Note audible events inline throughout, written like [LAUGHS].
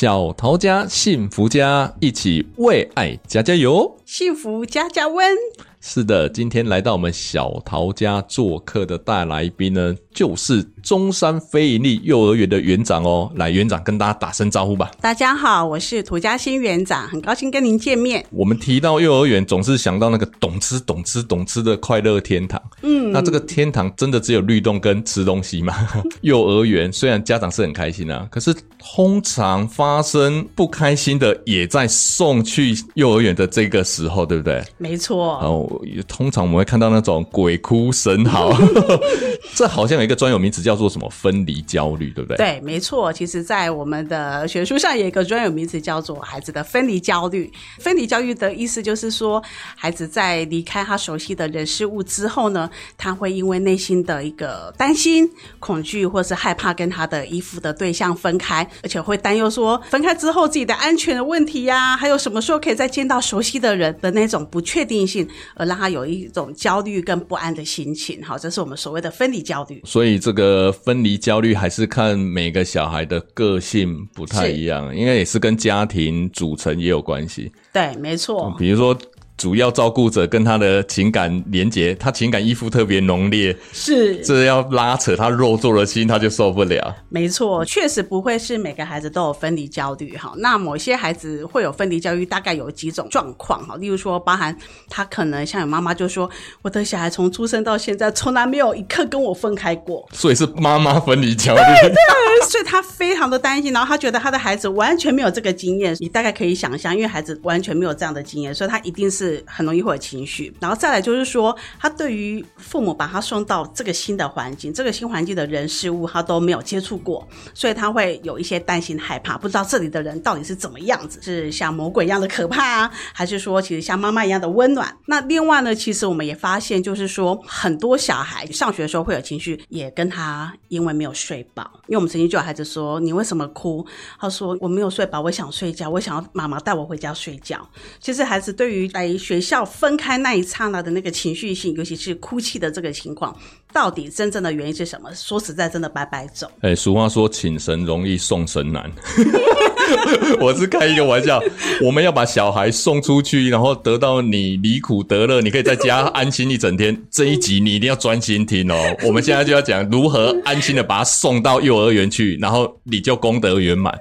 小桃家幸福家，一起为爱加加油，幸福加加温。是的，今天来到我们小桃家做客的大来宾呢，就是中山非盈利幼儿园的园长哦。来，园长跟大家打声招呼吧。大家好，我是涂佳欣园长，很高兴跟您见面。我们提到幼儿园，总是想到那个懂吃懂吃懂吃的快乐天堂。嗯，那这个天堂真的只有律动跟吃东西吗？[LAUGHS] 幼儿园虽然家长是很开心啊，可是通常发生不开心的也在送去幼儿园的这个时候，对不对？没错。然后。通常我们会看到那种鬼哭神嚎，[LAUGHS] 这好像有一个专有名词叫做什么分离焦虑，对不对？对，没错。其实，在我们的学术上有一个专有名词叫做孩子的分离焦虑。分离焦虑的意思就是说，孩子在离开他熟悉的人事物之后呢，他会因为内心的一个担心、恐惧，或是害怕跟他的依附的对象分开，而且会担忧说分开之后自己的安全的问题呀、还有什么时候可以再见到熟悉的人的那种不确定性，而让他有一种焦虑跟不安的心情，好，这是我们所谓的分离焦虑。所以这个分离焦虑还是看每个小孩的个性不太一样，应该也是跟家庭组成也有关系。对，没错。比如说。主要照顾者跟他的情感连结，他情感依附特别浓烈，是这要拉扯他肉做的心，他就受不了。没错，确实不会是每个孩子都有分离焦虑哈。那某些孩子会有分离焦虑，大概有几种状况哈。例如说，包含他可能像有妈妈就说，我的小孩从出生到现在，从来没有一刻跟我分开过，所以是妈妈分离焦虑。对对，所以他非常的担心，然后他觉得他的孩子完全没有这个经验。你大概可以想象，因为孩子完全没有这样的经验，所以他一定是。很容易会有情绪，然后再来就是说，他对于父母把他送到这个新的环境，这个新环境的人事物他都没有接触过，所以他会有一些担心害怕，不知道这里的人到底是怎么样子，是像魔鬼一样的可怕啊，还是说其实像妈妈一样的温暖？那另外呢，其实我们也发现，就是说很多小孩上学的时候会有情绪，也跟他因为没有睡饱，因为我们曾经就有孩子说，你为什么哭？他说我没有睡饱，我想睡觉，我想要妈妈带我回家睡觉。其实孩子对于来学校。分开那一刹那的那个情绪性，尤其是哭泣的这个情况，到底真正的原因是什么？说实在，真的白白走。[LAUGHS] 哎、欸，俗话说，请神容易送神难。[LAUGHS] 我是开一个玩笑，我们要把小孩送出去，然后得到你离苦得乐，你可以在家安心一整天。这一集你一定要专心听哦。[LAUGHS] 我们现在就要讲如何安心的把他送到幼儿园去，然后你就功德圆满。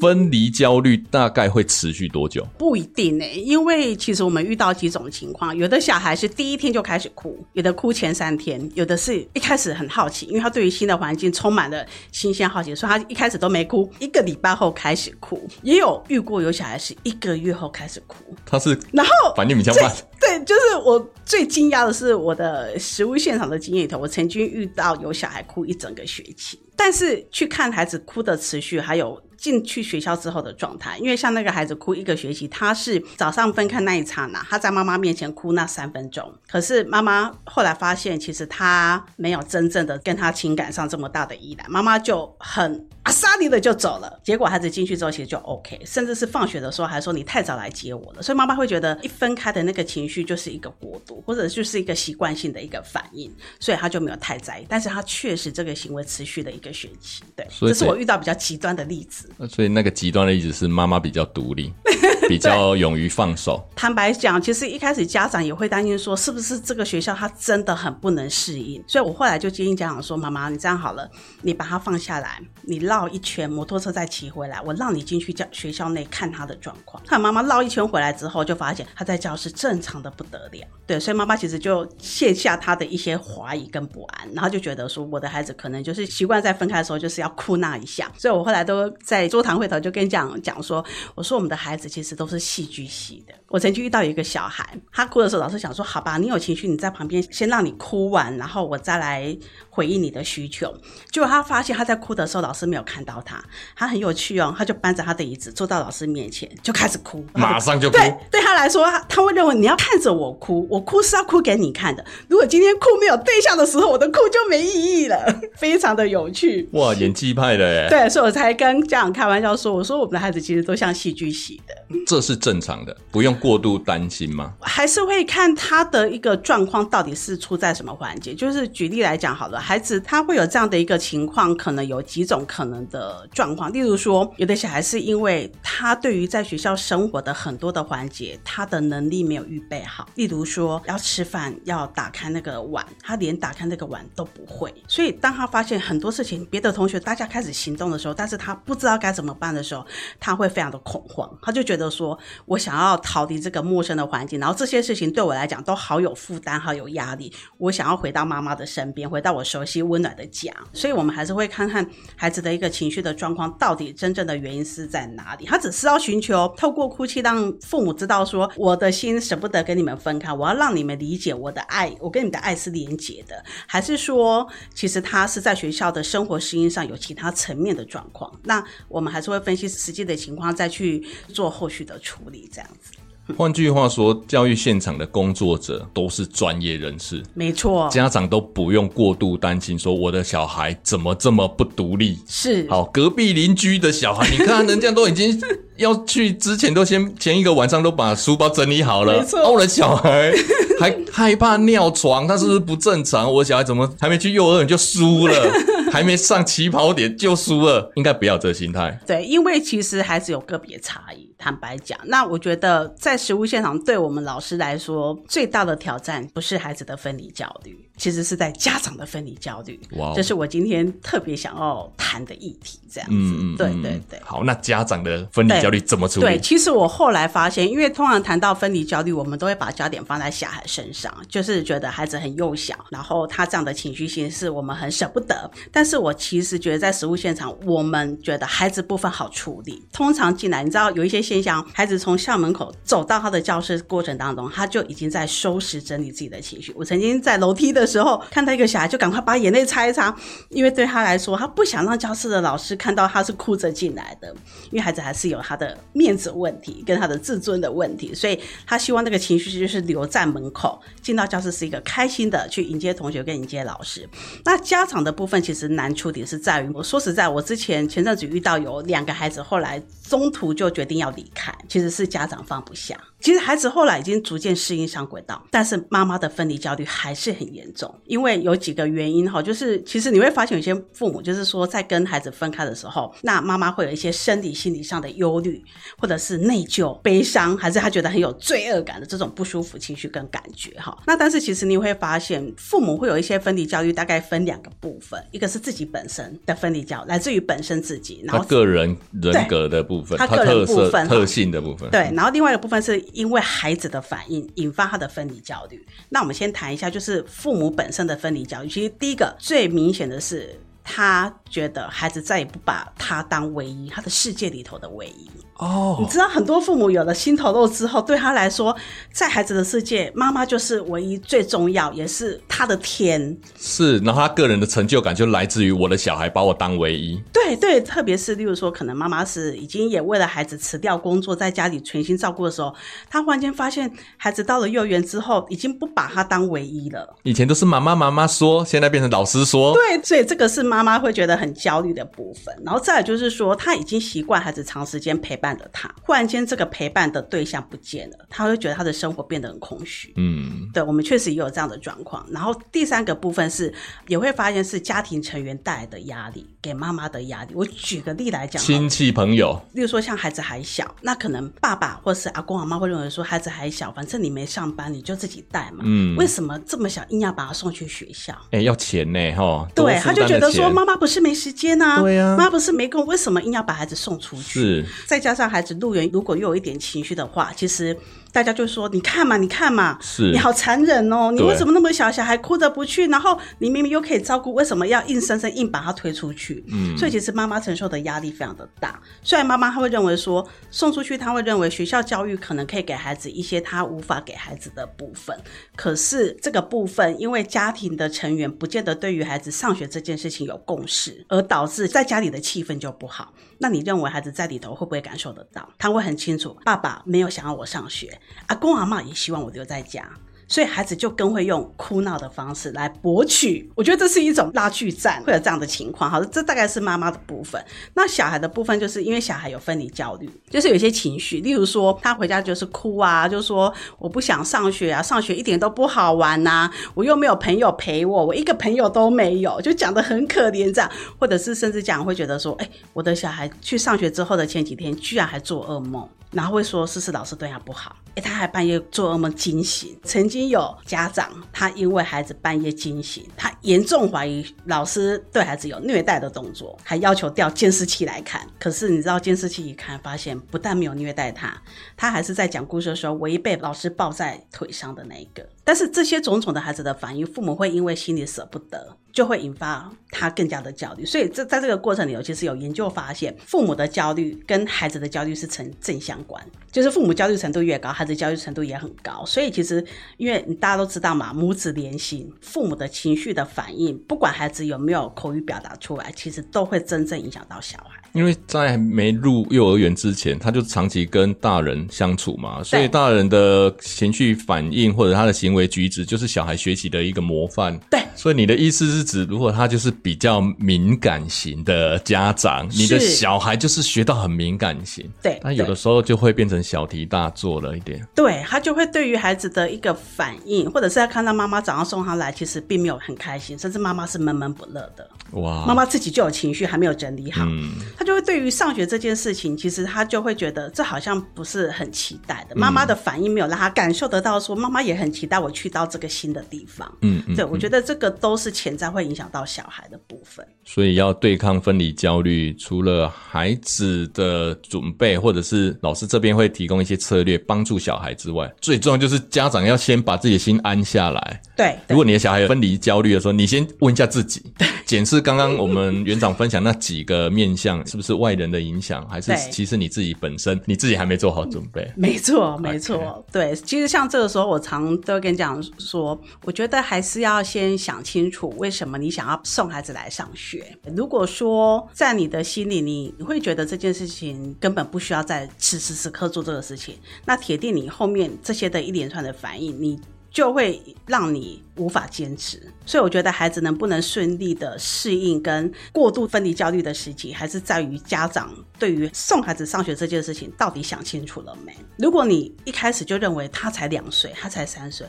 分离焦虑大概会持续多久？不一定呢、欸，因为其实我们遇到几种情况，有的小孩是第一天就开始哭，有的哭前三天，有的是一开始很好奇，因为他对于新的环境充满了新鲜好奇，所以他一开始都没哭，一个礼拜后开始哭，也有遇过有小孩是一个月后开始哭，他是然后反应比较慢，对，就是我最惊讶的是我的实物现场的经验里头，我曾经遇到有小孩哭一整个学期，但是去看孩子哭的持续还有。进去学校之后的状态，因为像那个孩子哭一个学期，他是早上分开那一刹那，他在妈妈面前哭那三分钟，可是妈妈后来发现，其实他没有真正的跟他情感上这么大的依赖，妈妈就很阿萨利的就走了。结果孩子进去之后，其实就 OK，甚至是放学的时候还说你太早来接我了，所以妈妈会觉得一分开的那个情绪就是一个过渡，或者就是一个习惯性的一个反应，所以他就没有太在意。但是他确实这个行为持续了一个学期，对，这是我遇到比较极端的例子。所以那个极端的意思是妈妈比较独立，[LAUGHS] 比较勇于放手。坦白讲，其实一开始家长也会担心说，是不是这个学校他真的很不能适应？所以我后来就建议家长说：“妈妈，你这样好了，你把他放下来，你绕一圈，摩托车再骑回来，我让你进去教学校内看他的状况。”看妈妈绕一圈回来之后，就发现他在教室正常的不得了。对，所以妈妈其实就卸下他的一些怀疑跟不安，然后就觉得说，我的孩子可能就是习惯在分开的时候就是要哭那一下。所以我后来都在。座谈会头就跟讲讲说，我说我们的孩子其实都是戏剧系的。我曾经遇到一个小孩，他哭的时候，老师想说：“好吧，你有情绪，你在旁边先让你哭完，然后我再来回应你的需求。”结果他发现他在哭的时候，老师没有看到他，他很有趣哦，他就搬着他的椅子坐到老师面前，就开始哭，马上就哭。对，对他来说，他会认为你要看着我哭，我哭是要哭给你看的。如果今天哭没有对象的时候，我的哭就没意义了，[LAUGHS] 非常的有趣。哇，演技派的耶！对，所以我才跟家长开玩笑说：“我说我们的孩子其实都像戏剧系的。”这是正常的，不用过度担心吗？还是会看他的一个状况到底是出在什么环节。就是举例来讲好了，孩子他会有这样的一个情况，可能有几种可能的状况。例如说，有的小孩是因为他对于在学校生活的很多的环节，他的能力没有预备好。例如说，要吃饭要打开那个碗，他连打开那个碗都不会。所以当他发现很多事情，别的同学大家开始行动的时候，但是他不知道该怎么办的时候，他会非常的恐慌，他就觉得。说，我想要逃离这个陌生的环境，然后这些事情对我来讲都好有负担，好有压力。我想要回到妈妈的身边，回到我熟悉温暖的家。所以，我们还是会看看孩子的一个情绪的状况，到底真正的原因是在哪里。他只是要寻求透过哭泣，让父母知道说，我的心舍不得跟你们分开，我要让你们理解我的爱，我跟你的爱是连结的。还是说，其实他是在学校的生活适应上有其他层面的状况？那我们还是会分析实际的情况，再去做后。后续的处理，这样子。换句话说，教育现场的工作者都是专业人士，没错。家长都不用过度担心，说我的小孩怎么这么不独立。是，好，隔壁邻居的小孩，你看人家都已经要去之前，都先前一个晚上都把书包整理好了。没错，我的小孩 [LAUGHS] 还害怕尿床，他是不是不正常？我小孩怎么还没去幼儿园就输了？[LAUGHS] 还没上起跑点就输了，应该不要这心态。对，因为其实孩子有个别差异。坦白讲，那我觉得在实物现场，对我们老师来说，最大的挑战不是孩子的分离焦虑，其实是在家长的分离焦虑。哇，这是我今天特别想要谈的议题。这样子，嗯嗯，对对对。好，那家长的分离焦焦虑怎么处理？对，其实我后来发现，因为通常谈到分离焦虑，我们都会把焦点放在小孩身上，就是觉得孩子很幼小，然后他这样的情绪性是我们很舍不得。但是我其实觉得，在实物现场，我们觉得孩子部分好处理。通常进来，你知道有一些现象，孩子从校门口走到他的教室过程当中，他就已经在收拾整理自己的情绪。我曾经在楼梯的时候看到一个小孩，就赶快把眼泪擦一擦，因为对他来说，他不想让教室的老师看到他是哭着进来的，因为孩子还是有他的面子问题跟他的自尊的问题，所以他希望那个情绪就是留在门口，进到教室是一个开心的去迎接同学跟迎接老师。那家长的部分其实难处。点是在于，我说实在，我之前前阵子遇到有两个孩子，后来中途就决定要离开，其实是家长放不下。其实孩子后来已经逐渐适应上轨道，但是妈妈的分离焦虑还是很严重，因为有几个原因哈，就是其实你会发现有些父母就是说在跟孩子分开的时候，那妈妈会有一些生理心理上的忧虑，或者是内疚、悲伤，还是他觉得很有罪恶感的这种不舒服情绪跟感觉哈。那但是其实你会发现，父母会有一些分离焦虑，大概分两个部分，一个是自己本身的分离焦虑，来自于本身自己，然后他个人人格的部分，他个人部分特性的部分，对，然后另外一个部分是。因为孩子的反应引发他的分离焦虑。那我们先谈一下，就是父母本身的分离焦虑。其实第一个最明显的是，他觉得孩子再也不把他当唯一，他的世界里头的唯一。哦，你知道很多父母有了心头肉之后，对他来说，在孩子的世界，妈妈就是唯一最重要，也是他的天。是，然后他个人的成就感就来自于我的小孩把我当唯一。对对，特别是例如说，可能妈妈是已经也为了孩子辞掉工作，在家里全心照顾的时候，他忽然间发现孩子到了幼儿园之后，已经不把他当唯一了。以前都是妈妈妈妈说，现在变成老师说。对，所以这个是妈妈妈会觉得很焦虑的部分。然后再来就是说，他已经习惯孩子长时间陪伴。着他，忽然间这个陪伴的对象不见了，他会觉得他的生活变得很空虚。嗯，对，我们确实也有这样的状况。然后第三个部分是，也会发现是家庭成员带来的压力，给妈妈的压力。我举个例来讲，亲戚朋友，例如说像孩子还小，那可能爸爸或是阿公阿妈会认为说，孩子还小，反正你没上班，你就自己带嘛。嗯，为什么这么小硬要把他送去学校？哎、欸，要钱呢，哈。对，他就觉得说，妈妈不是没时间啊，对呀、啊，妈不是没空，为什么硬要把孩子送出去？是，再加上孩子入园，如果又有一点情绪的话，其实。大家就说：“你看嘛，你看嘛，是你好残忍哦！你为什么那么小小孩哭着不去？然后你明明又可以照顾，为什么要硬生生硬把他推出去？”嗯，所以其实妈妈承受的压力非常的大。虽然妈妈她会认为说送出去，她会认为学校教育可能可以给孩子一些她无法给孩子的部分，可是这个部分因为家庭的成员不见得对于孩子上学这件事情有共识，而导致在家里的气氛就不好。那你认为孩子在里头会不会感受得到？他会很清楚，爸爸没有想要我上学，阿公阿嬷也希望我留在家。所以孩子就更会用哭闹的方式来博取，我觉得这是一种拉锯战，会有这样的情况。好，这大概是妈妈的部分。那小孩的部分，就是因为小孩有分离焦虑，就是有些情绪，例如说他回家就是哭啊，就说我不想上学啊，上学一点都不好玩呐，我又没有朋友陪我，我一个朋友都没有，就讲得很可怜这样，或者是甚至讲会觉得说，哎，我的小孩去上学之后的前几天，居然还做噩梦。然后会说是是老师对他不好，诶，他还半夜做噩梦惊醒。曾经有家长，他因为孩子半夜惊醒，他严重怀疑老师对孩子有虐待的动作，还要求调监视器来看。可是你知道监视器一看，发现不但没有虐待他，他还是在讲故事的时候唯一被老师抱在腿上的那一个。但是这些种种的孩子的反应，父母会因为心里舍不得。就会引发他更加的焦虑，所以这在这个过程里头，其实有研究发现，父母的焦虑跟孩子的焦虑是成正相关，就是父母焦虑程度越高，孩子焦虑程度也很高。所以其实，因为大家都知道嘛，母子连心，父母的情绪的反应，不管孩子有没有口语表达出来，其实都会真正影响到小孩。因为在没入幼儿园之前，他就长期跟大人相处嘛，所以大人的情绪反应或者他的行为举止，就是小孩学习的一个模范。对，所以你的意思是指，如果他就是比较敏感型的家长，你的小孩就是学到很敏感型。对，那有的时候就会变成小题大做了一点。对，他就会对于孩子的一个反应，或者是他看到妈妈早上送他来，其实并没有很开心，甚至妈妈是闷闷不乐的。哇，妈妈自己就有情绪，还没有整理好。嗯。就会对于上学这件事情，其实他就会觉得这好像不是很期待的。妈妈的反应没有让他感受得到，说妈妈也很期待我去到这个新的地方。嗯，对，我觉得这个都是潜在会影响到小孩的部分。所以要对抗分离焦虑，除了孩子的准备，或者是老师这边会提供一些策略帮助小孩之外，最重要就是家长要先把自己的心安下来。对，如果你的小孩有分离焦虑的时候，你先问一下自己，[LAUGHS] 检视刚刚我们园长分享那几个面向。是不是外人的影响，还是其实你自己本身你自己还没做好准备？没错，没错.对。其实像这个时候，我常都跟你讲说，我觉得还是要先想清楚，为什么你想要送孩子来上学。如果说在你的心里，你你会觉得这件事情根本不需要在此时此刻做这个事情，那铁定你后面这些的一连串的反应，你就会让你。无法坚持，所以我觉得孩子能不能顺利的适应跟过度分离焦虑的时期，还是在于家长对于送孩子上学这件事情到底想清楚了没？如果你一开始就认为他才两岁，他才三岁，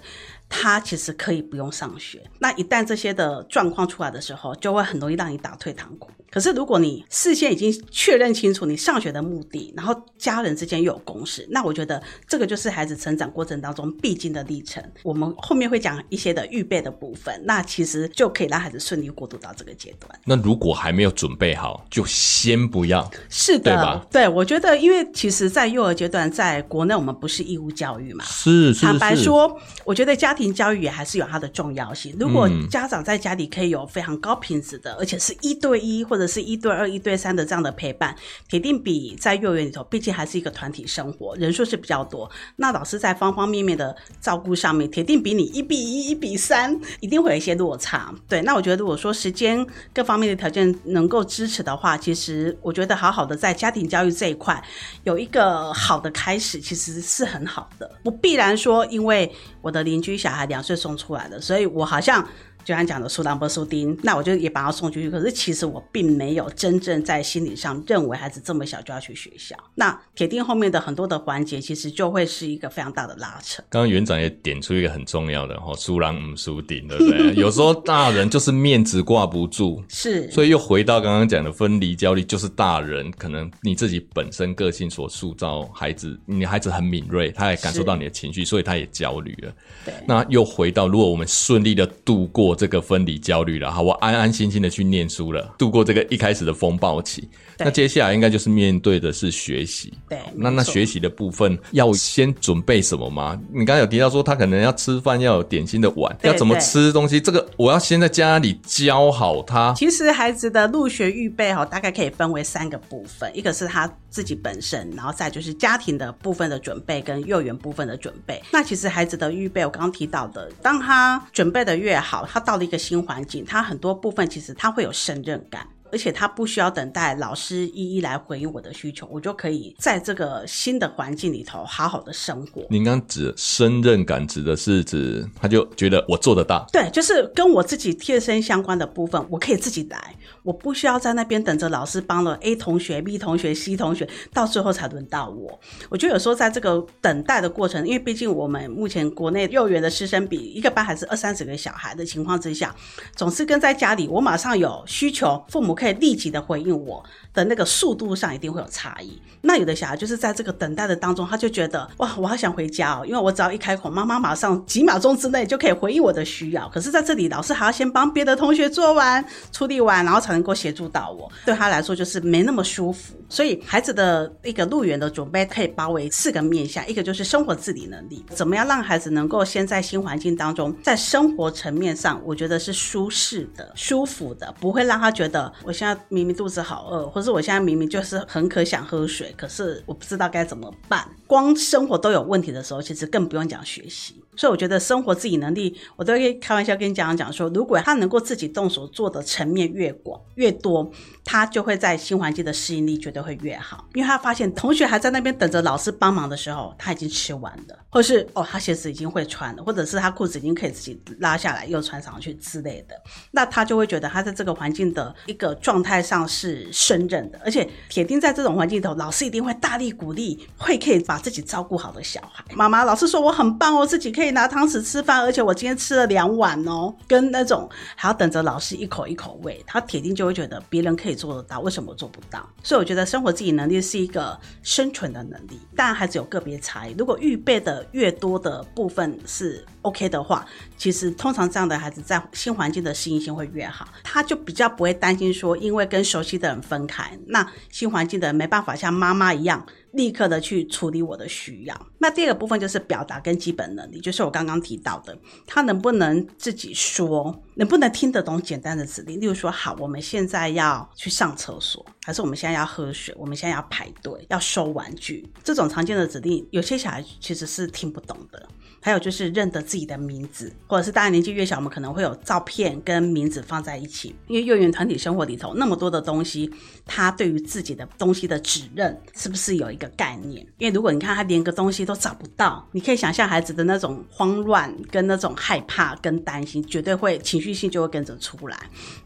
他其实可以不用上学，那一旦这些的状况出来的时候，就会很容易让你打退堂鼓。可是如果你事先已经确认清楚你上学的目的，然后家人之间又有共识，那我觉得这个就是孩子成长过程当中必经的历程。我们后面会讲一些的。预备的部分，那其实就可以让孩子顺利过渡到这个阶段。那如果还没有准备好，就先不要。是的，对吧？对，我觉得，因为其实，在幼儿阶段，在国内我们不是义务教育嘛。是，是，是。坦白说，我觉得家庭教育也还是有它的重要性。如果家长在家里可以有非常高品质的，而且是一对一或者是一对二、一对三的这样的陪伴，铁定比在幼儿园里头，毕竟还是一个团体生活，人数是比较多。那老师在方方面面的照顾上面，铁定比你一比一、一比三。三一定会有一些落差，对。那我觉得，如果说时间各方面的条件能够支持的话，其实我觉得好好的在家庭教育这一块有一个好的开始，其实是很好的。不必然说，因为我的邻居小孩两岁送出来的，所以我好像。就像讲的苏朗波苏丁，那我就也把他送出去。可是其实我并没有真正在心理上认为孩子这么小就要去学校。那铁定后面的很多的环节，其实就会是一个非常大的拉扯。刚刚园长也点出一个很重要的哈，苏朗姆苏丁，对不对？[LAUGHS] 有时候大人就是面子挂不住，是，所以又回到刚刚讲的分离焦虑，就是大人可能你自己本身个性所塑造孩子，你孩子很敏锐，他也感受到你的情绪，所以他也焦虑了。对，那又回到如果我们顺利的度过。这个分离焦虑了，好，我安安心心的去念书了，度过这个一开始的风暴期。那接下来应该就是面对的是学习。对，那那学习的部分要先准备什么吗？你刚才有提到说他可能要吃饭要有点心的碗，要怎么吃东西？这个我要先在家里教好他。其实孩子的入学预备哈，大概可以分为三个部分，一个是他自己本身，然后再就是家庭的部分的准备跟幼儿园部分的准备。那其实孩子的预备，我刚刚提到的，当他准备的越好，他到了一个新环境，他很多部分其实他会有胜任感。而且他不需要等待老师一一来回应我的需求，我就可以在这个新的环境里头好好的生活。您刚指胜任感指的是指他就觉得我做得到？对，就是跟我自己贴身相关的部分，我可以自己来，我不需要在那边等着老师帮了 A 同学、B 同学、C 同学，到最后才轮到我。我觉得有时候在这个等待的过程，因为毕竟我们目前国内幼儿园的师生比一个班还是二三十个小孩的情况之下，总是跟在家里，我马上有需求，父母可以立即的回应我的那个速度上一定会有差异。那有的小孩就是在这个等待的当中，他就觉得哇，我好想回家哦，因为我只要一开口，妈妈马上几秒钟之内就可以回应我的需要。可是在这里，老师还要先帮别的同学做完、处理完，然后才能够协助到我。对他来说就是没那么舒服。所以孩子的一个入园的准备可以包围四个面向，一个就是生活自理能力，怎么样让孩子能够先在新环境当中，在生活层面上，我觉得是舒适的、舒服的，不会让他觉得我现在。明明肚子好饿，或是我现在明明就是很渴想喝水，可是我不知道该怎么办。光生活都有问题的时候，其实更不用讲学习。所以我觉得生活自理能力，我都会开玩笑跟你讲讲说，如果他能够自己动手做的层面越广越多，他就会在新环境的适应力绝对会越好。因为他发现同学还在那边等着老师帮忙的时候，他已经吃完了，或是哦他鞋子已经会穿了，或者是他裤子已经可以自己拉下来又穿上去之类的，那他就会觉得他在这个环境的一个状态上是胜任的，而且铁定在这种环境头，老师一定会大力鼓励，会可以把自己照顾好的小孩。妈妈，老师说我很棒哦，自己可以。以拿汤匙吃饭，而且我今天吃了两碗哦。跟那种还要等着老师一口一口喂，他铁定就会觉得别人可以做得到，为什么我做不到？所以我觉得生活自理能力是一个生存的能力，当然还是有个别差异。如果预备的越多的部分是 OK 的话，其实通常这样的孩子在新环境的适应性会越好，他就比较不会担心说，因为跟熟悉的人分开，那新环境的人没办法像妈妈一样。立刻的去处理我的需要。那第二个部分就是表达跟基本能力，就是我刚刚提到的，他能不能自己说，能不能听得懂简单的指令，例如说，好，我们现在要去上厕所，还是我们现在要喝水，我们现在要排队，要收玩具，这种常见的指令，有些小孩其实是听不懂的。还有就是认得自己的名字，或者是大家年纪越小，我们可能会有照片跟名字放在一起。因为幼儿园团体生活里头那么多的东西，他对于自己的东西的指认是不是有一个概念？因为如果你看他连个东西都找不到，你可以想象孩子的那种慌乱跟那种害怕跟担心，绝对会情绪性就会跟着出来。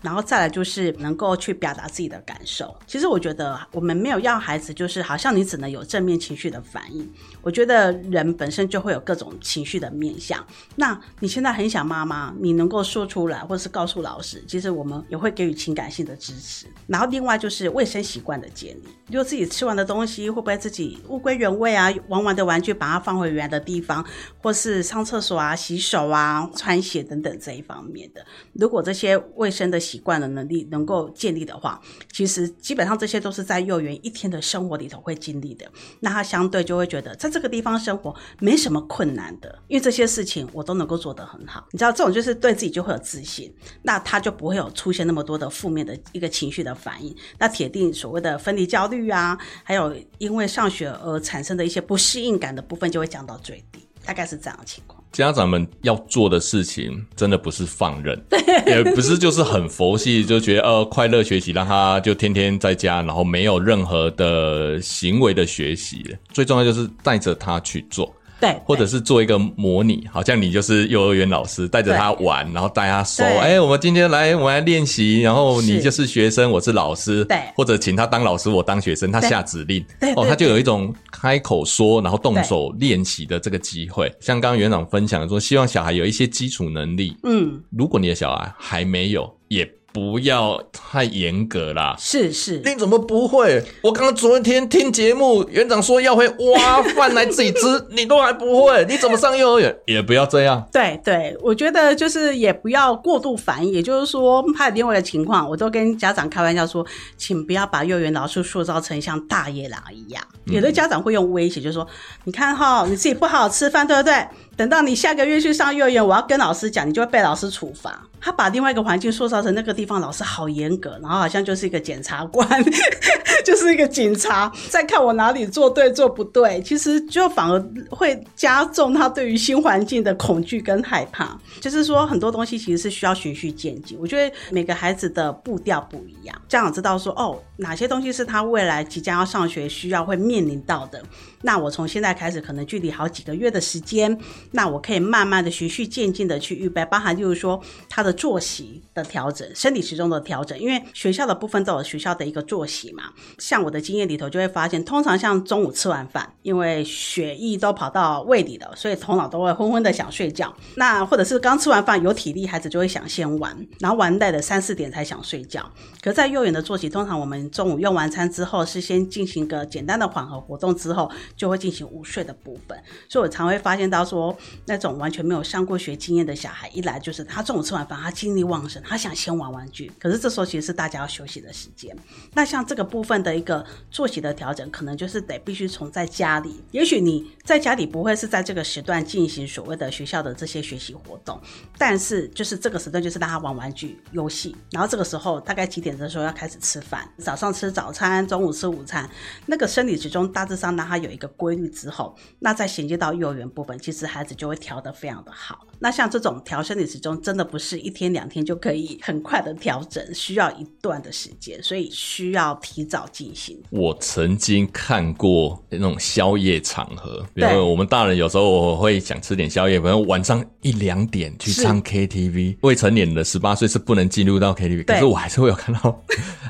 然后再来就是能够去表达自己的感受。其实我觉得我们没有要孩子，就是好像你只能有正面情绪的反应。我觉得人本身就会有各种情情绪。的面向，那你现在很想妈妈，你能够说出来，或是告诉老师，其实我们也会给予情感性的支持。然后另外就是卫生习惯的建立，如果自己吃完的东西会不会自己物归原位啊？玩完的玩具把它放回原来的地方，或是上厕所啊、洗手啊、穿鞋等等这一方面的，如果这些卫生的习惯的能力能够建立的话，其实基本上这些都是在幼儿园一天的生活里头会经历的。那他相对就会觉得在这个地方生活没什么困难的。因为这些事情我都能够做得很好，你知道这种就是对自己就会有自信，那他就不会有出现那么多的负面的一个情绪的反应。那铁定所谓的分离焦虑啊，还有因为上学而产生的一些不适应感的部分就会降到最低，大概是这样的情况。家长们要做的事情真的不是放任，也不是就是很佛系，就觉得呃快乐学习，让他就天天在家，然后没有任何的行为的学习。最重要就是带着他去做。对，[LAUGHS] 或者是做一个模拟，好像你就是幼儿园老师，带着他玩，然后带他说。哎、欸，我们今天来，我们来练习。然后你就是学生，我是老师。对，或者请他当老师，我当学生，他下指令。对，哦，他就有一种开口说，然后动手练习的这个机会。像刚刚园长分享说，希望小孩有一些基础能力。嗯，如果你的小孩还没有，也不要太严格啦。是是，你怎么不会？我刚刚昨天听节目，园长说要会挖饭来自己吃，[LAUGHS] 你都还不会，你怎么上幼儿园？也不要这样。对对，我觉得就是也不要过度反应。也就是说，还有另外一个情况，我都跟家长开玩笑说，请不要把幼儿园老师塑造成像大野狼一样。有的家长会用威胁，就是说，你看哈，你自己不好好吃饭，对不对？等到你下个月去上幼儿园，我要跟老师讲，你就会被老师处罚。他把另外一个环境塑造成那个地方老师好严格，然后好像就是一个检察官，[LAUGHS] 就是一个警察在看我哪里做对做不对。其实就反而会加重他对于新环境的恐惧跟害怕。就是说很多东西其实是需要循序渐进。我觉得每个孩子的步调不一样，家长知道说哦，哪些东西是他未来即将要上学需要会面临到的。那我从现在开始，可能距离好几个月的时间，那我可以慢慢的循序渐进的去预备，包含就是说他的作息的调整、身体时钟的调整，因为学校的部分都有学校的一个作息嘛。像我的经验里头就会发现，通常像中午吃完饭，因为血液都跑到胃里了，所以头脑都会昏昏的想睡觉。那或者是刚吃完饭有体力，孩子就会想先玩，然后玩累了三四点才想睡觉。可在幼儿园的作息，通常我们中午用完餐之后，是先进行个简单的缓和活动之后。就会进行午睡的部分，所以我常会发现到说，那种完全没有上过学经验的小孩，一来就是他中午吃完饭，他精力旺盛，他想先玩玩具，可是这时候其实是大家要休息的时间。那像这个部分的一个作息的调整，可能就是得必须从在家里，也许你在家里不会是在这个时段进行所谓的学校的这些学习活动，但是就是这个时段就是让他玩玩具、游戏，然后这个时候大概几点的时候要开始吃饭，早上吃早餐，中午吃午餐，那个生理时钟大致上让他有一个规律之后，那再衔接到幼儿园部分，其实孩子就会调得非常的好。那像这种调生理时钟，真的不是一天两天就可以很快的调整，需要一段的时间，所以需要提早进行。我曾经看过那种宵夜场合，比如我们大人有时候我会想吃点宵夜，比如晚上一两点去唱 KTV，未成年的十八岁是不能进入到 KTV，可是我还是会有看到，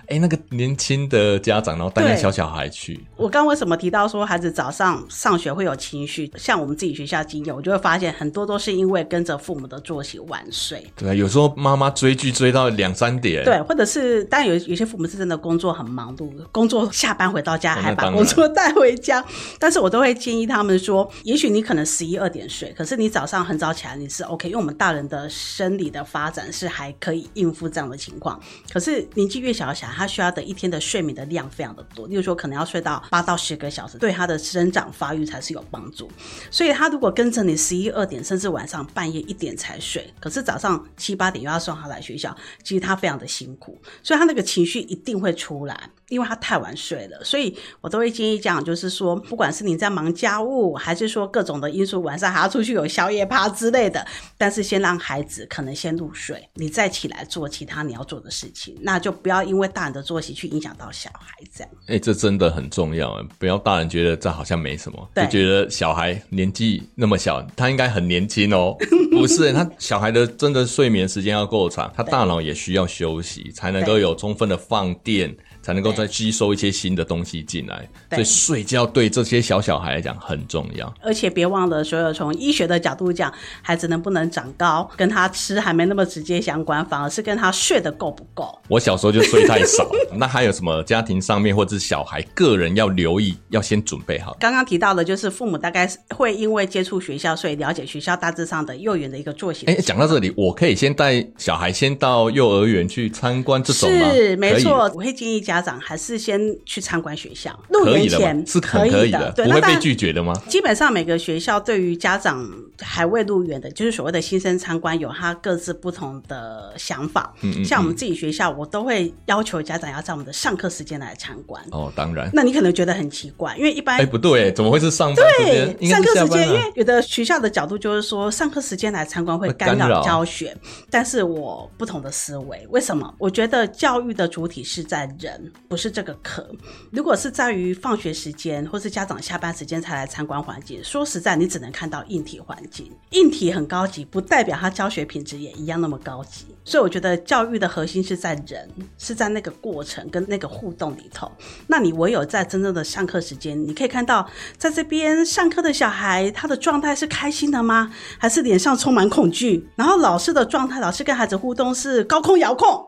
哎、欸，那个年轻的家长然后带着小小孩去。我刚为什么提到说孩子早上上学会有情绪？像我们自己学校经验，我就会发现很多都是因为跟着父母的作息晚睡。对，有时候妈妈追剧追到两三点。对，或者是当然有有些父母是真的工作很忙碌，工作下班回到家还把工作带回家。但是我都会建议他们说，也许你可能十一二点睡，可是你早上很早起来你是 OK，因为我们大人的生理的发展是还可以应付这样的情况。可是年纪越小的小孩，他需要的一天的睡眠的量非常的多，例如说可能要睡到八到十个小时，对他的生长发育才是有帮助。所以他如果跟着你十一二点，甚至晚上半也一点才睡，可是早上七八点又要送他来学校，其实他非常的辛苦，所以他那个情绪一定会出来。因为他太晚睡了，所以我都会建议讲，就是说，不管是你在忙家务，还是说各种的因素，晚上还要出去有宵夜趴之类的，但是先让孩子可能先入睡，你再起来做其他你要做的事情，那就不要因为大人的作息去影响到小孩这样。哎、欸，这真的很重要，不要大人觉得这好像没什么，就觉得小孩年纪那么小，他应该很年轻哦。[LAUGHS] 不是，他小孩的真的睡眠时间要够长，他大脑也需要休息，才能够有充分的放电。才能够再吸收一些新的东西进来，所以睡觉对这些小小孩来讲很重要。而且别忘了，所有从医学的角度讲，孩子能不能长高，跟他吃还没那么直接相关，反而是跟他睡得够不够。我小时候就睡太少，[LAUGHS] 那还有什么家庭上面或者是小孩个人要留意，要先准备好。刚刚提到的就是父母大概会因为接触学校，所以了解学校大致上的幼儿园的一个作息。哎，讲到这里，我可以先带小孩先到幼儿园去参观这种吗？是，没错，我会建议家长还是先去参观学校，入园前是可以的，不会被拒绝的吗？基本上每个学校对于家长还未入园的，就是所谓的新生参观，有他各自不同的想法。嗯，嗯，嗯，像我们自己学校，我都会要求家长要在我们的上课时间来参观。哦，当然。那你可能觉得很奇怪，因为一般哎不对，怎么会是上班时间？对，上课时间，因为有的学校的角度就是说，上课时间来参观会干扰教学。但是我不同的思维，为什么？我觉得教育的主体是在人，不是这个。课如果是在于放学时间或是家长下班时间才来参观环境，说实在，你只能看到硬体环境，硬体很高级，不代表它教学品质也一样那么高级。所以我觉得教育的核心是在人，是在那个过程跟那个互动里头。那你唯有在真正的上课时间，你可以看到在这边上课的小孩，他的状态是开心的吗？还是脸上充满恐惧？然后老师的状态，老师跟孩子互动是高空遥控。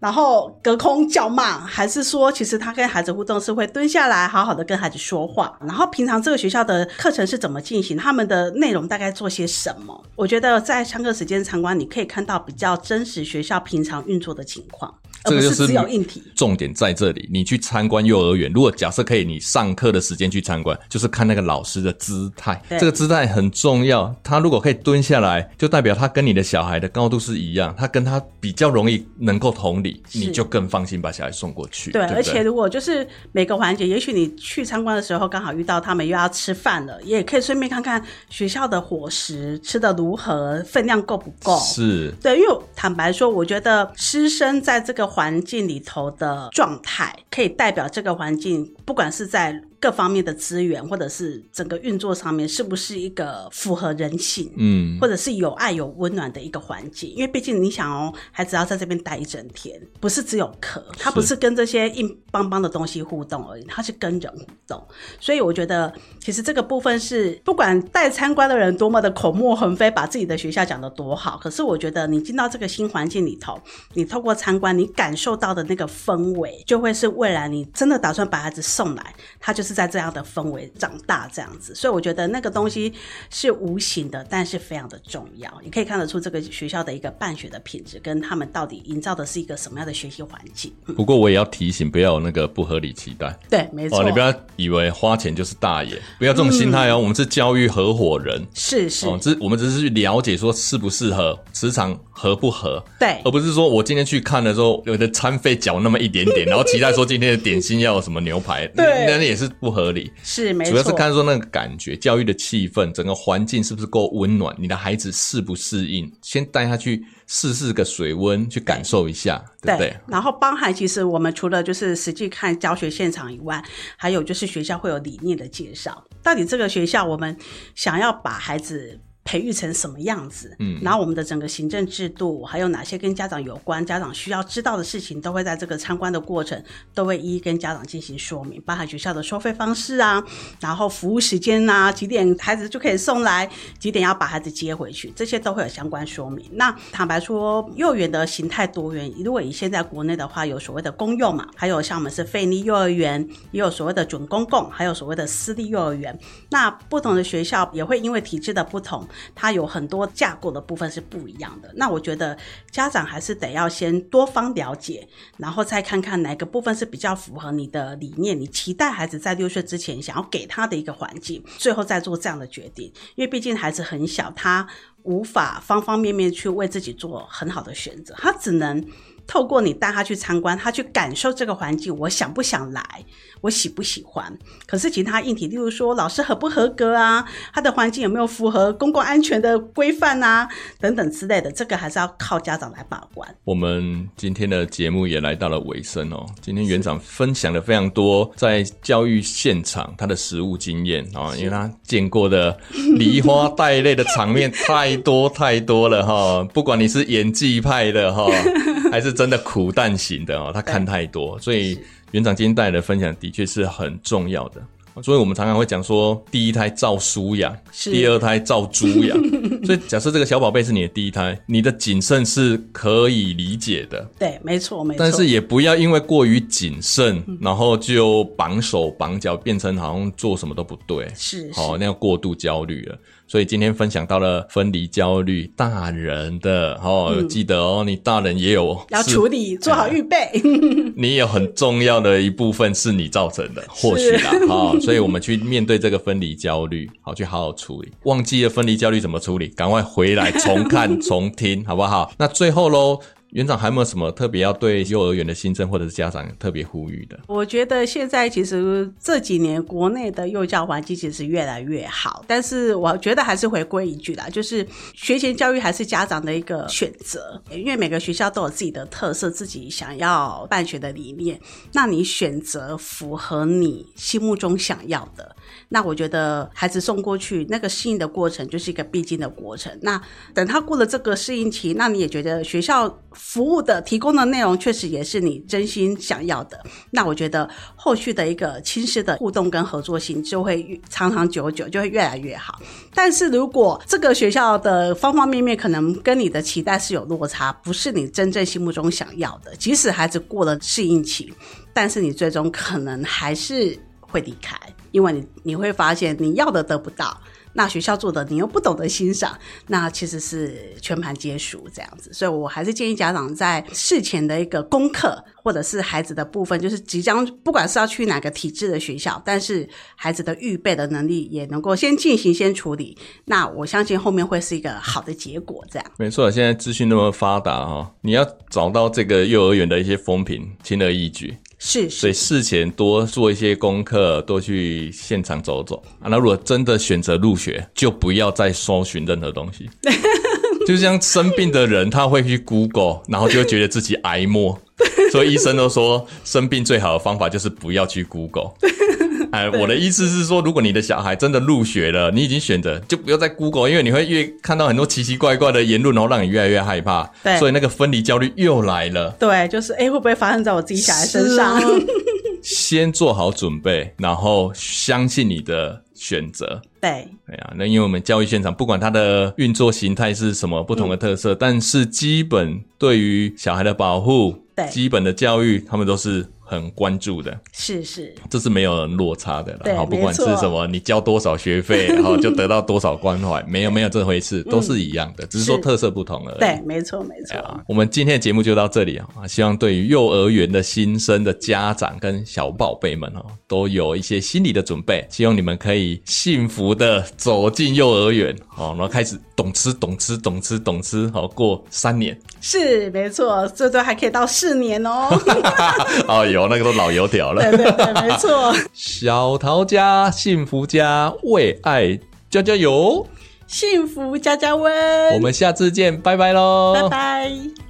然后隔空叫骂，还是说其实他跟孩子互动是会蹲下来好好的跟孩子说话？然后平常这个学校的课程是怎么进行？他们的内容大概做些什么？我觉得在上课时间参观，你可以看到比较真实学校平常运作的情况。这个就是只有硬体，重点在这里。你去参观幼儿园，如果假设可以，你上课的时间去参观，就是看那个老师的姿态。这个姿态很重要。他如果可以蹲下来，就代表他跟你的小孩的高度是一样，他跟他比较容易能够同理，你就更放心把小孩送过去。对，对对，而且如果就是每个环节，也许你去参观的时候刚好遇到他们又要吃饭了，也可以顺便看看学校的伙食吃的如何，分量够不够。是，对，因为坦白说，我觉得师生在这个环境里。头的状态可以代表这个环境，不管是在。各方面的资源，或者是整个运作上面，是不是一个符合人性，嗯，或者是有爱有温暖的一个环境？因为毕竟你想哦，孩子要在这边待一整天，不是只有课，他不是跟这些硬邦邦的东西互动而已，他是跟人互动。所以我觉得，其实这个部分是不管带参观的人多么的口沫横飞，把自己的学校讲得多好，可是我觉得你进到这个新环境里头，你透过参观，你感受到的那个氛围，就会是未来你真的打算把孩子送来，他就是。是在这样的氛围长大，这样子，所以我觉得那个东西是无形的，但是非常的重要。你可以看得出这个学校的一个办学的品质，跟他们到底营造的是一个什么样的学习环境。嗯、不过我也要提醒，不要有那个不合理期待。对，没错、哦，你不要以为花钱就是大爷，不要这种心态哦。嗯、我们是教育合伙人，是是，我们只是去了解说适不适合，磁场合不合，对，而不是说我今天去看的时候，有的餐费缴那么一点点，[LAUGHS] 然后期待说今天的点心要有什么牛排，对，那也是。不合理是没错，主要是看说那个感觉，教育的气氛，整个环境是不是够温暖，你的孩子适不适应，先带他去试试个水温，去感受一下，对，对不对？然后包含其实我们除了就是实际看教学现场以外，还有就是学校会有理念的介绍，到底这个学校我们想要把孩子。培育成什么样子？嗯，然后我们的整个行政制度，还有哪些跟家长有关、家长需要知道的事情，都会在这个参观的过程都会一一跟家长进行说明，包含学校的收费方式啊，然后服务时间啊，几点孩子就可以送来，几点要把孩子接回去，这些都会有相关说明。那坦白说，幼儿园的形态多元，如果以现在国内的话，有所谓的公幼嘛，还有像我们是费力幼儿园，也有所谓的准公共，还有所谓的私立幼儿园。那不同的学校也会因为体制的不同。它有很多架构的部分是不一样的，那我觉得家长还是得要先多方了解，然后再看看哪个部分是比较符合你的理念，你期待孩子在六岁之前想要给他的一个环境，最后再做这样的决定。因为毕竟孩子很小，他无法方方面面去为自己做很好的选择，他只能。透过你带他去参观，他去感受这个环境，我想不想来，我喜不喜欢。可是其他硬体，例如说老师合不合格啊，他的环境有没有符合公共安全的规范啊，等等之类的，这个还是要靠家长来把关。我们今天的节目也来到了尾声哦。今天园长分享了非常多在教育现场他的实务经验啊，因为他见过的梨花带泪的场面太多太多了哈。不管你是演技派的哈，[LAUGHS] 还是。真的苦难型的哦，他看太多，所以园长今天带来的分享的确是很重要的。所以我们常常会讲说，第一胎照书养，第二胎照猪养。[LAUGHS] 所以假设这个小宝贝是你的第一胎，你的谨慎是可以理解的。对，没错，没错。但是也不要因为过于谨慎，然后就绑手绑脚，变成好像做什么都不对。是，好，那样过度焦虑了。所以今天分享到了分离焦虑，大人的哦，嗯、记得哦，你大人也有要处理，做好预备。[LAUGHS] 你有很重要的一部分是你造成的，或许啦，好，[LAUGHS] 所以我们去面对这个分离焦虑，好，去好好处理。忘记了分离焦虑怎么处理，赶快回来重看 [LAUGHS] 重听，好不好？那最后喽。园长还有没有什么特别要对幼儿园的新生或者是家长特别呼吁的？我觉得现在其实这几年国内的幼教环境其实越来越好，但是我觉得还是回归一句啦，就是学前教育还是家长的一个选择，因为每个学校都有自己的特色，自己想要办学的理念，那你选择符合你心目中想要的，那我觉得孩子送过去那个适应的过程就是一个必经的过程。那等他过了这个适应期，那你也觉得学校。服务的提供的内容确实也是你真心想要的，那我觉得后续的一个亲师的互动跟合作性就会长长久久，就会越来越好。但是如果这个学校的方方面面可能跟你的期待是有落差，不是你真正心目中想要的，即使孩子过了适应期，但是你最终可能还是会离开，因为你你会发现你要的得不到。那学校做的你又不懂得欣赏，那其实是全盘皆输这样子，所以我还是建议家长在事前的一个功课，或者是孩子的部分，就是即将不管是要去哪个体制的学校，但是孩子的预备的能力也能够先进行先处理，那我相信后面会是一个好的结果。这样没错，现在资讯那么发达哈，你要找到这个幼儿园的一些风评，轻而易举。是，是，所以事前多做一些功课，多去现场走走啊。那如果真的选择入学，就不要再搜寻任何东西。[LAUGHS] 就像生病的人，他会去 Google，然后就会觉得自己癌末。所以医生都说，生病最好的方法就是不要去 Google。[LAUGHS] 哎，我的意思是说，如果你的小孩真的入学了，你已经选择，就不要再 Google，因为你会越看到很多奇奇怪怪的言论，然后让你越来越害怕。对，所以那个分离焦虑又来了。对，就是哎，会不会发生在我自己小孩身上？啊、先做好准备，然后相信你的选择。对，对啊，那因为我们教育现场，不管它的运作形态是什么不同的特色，嗯、但是基本对于小孩的保护，对，基本的教育，他们都是。很关注的，是是，这是没有落差的了。对，不管是什么，你交多少学费，[LAUGHS] 然后就得到多少关怀，没有没有这回事，都是一样的，只是说特色不同而已。对，没错没错。我们今天的节目就到这里啊，希望对于幼儿园的新生的家长跟小宝贝们哦，都有一些心理的准备，希望你们可以幸福的走进幼儿园好，然后开始懂吃懂吃懂吃懂吃，好过三年。是没错，最多还可以到四年哦。[LAUGHS] 哦有。那个都老油条了，对对对，没错。小桃家幸福家为爱加加油，幸福加加温。我们下次见，拜拜喽，拜拜。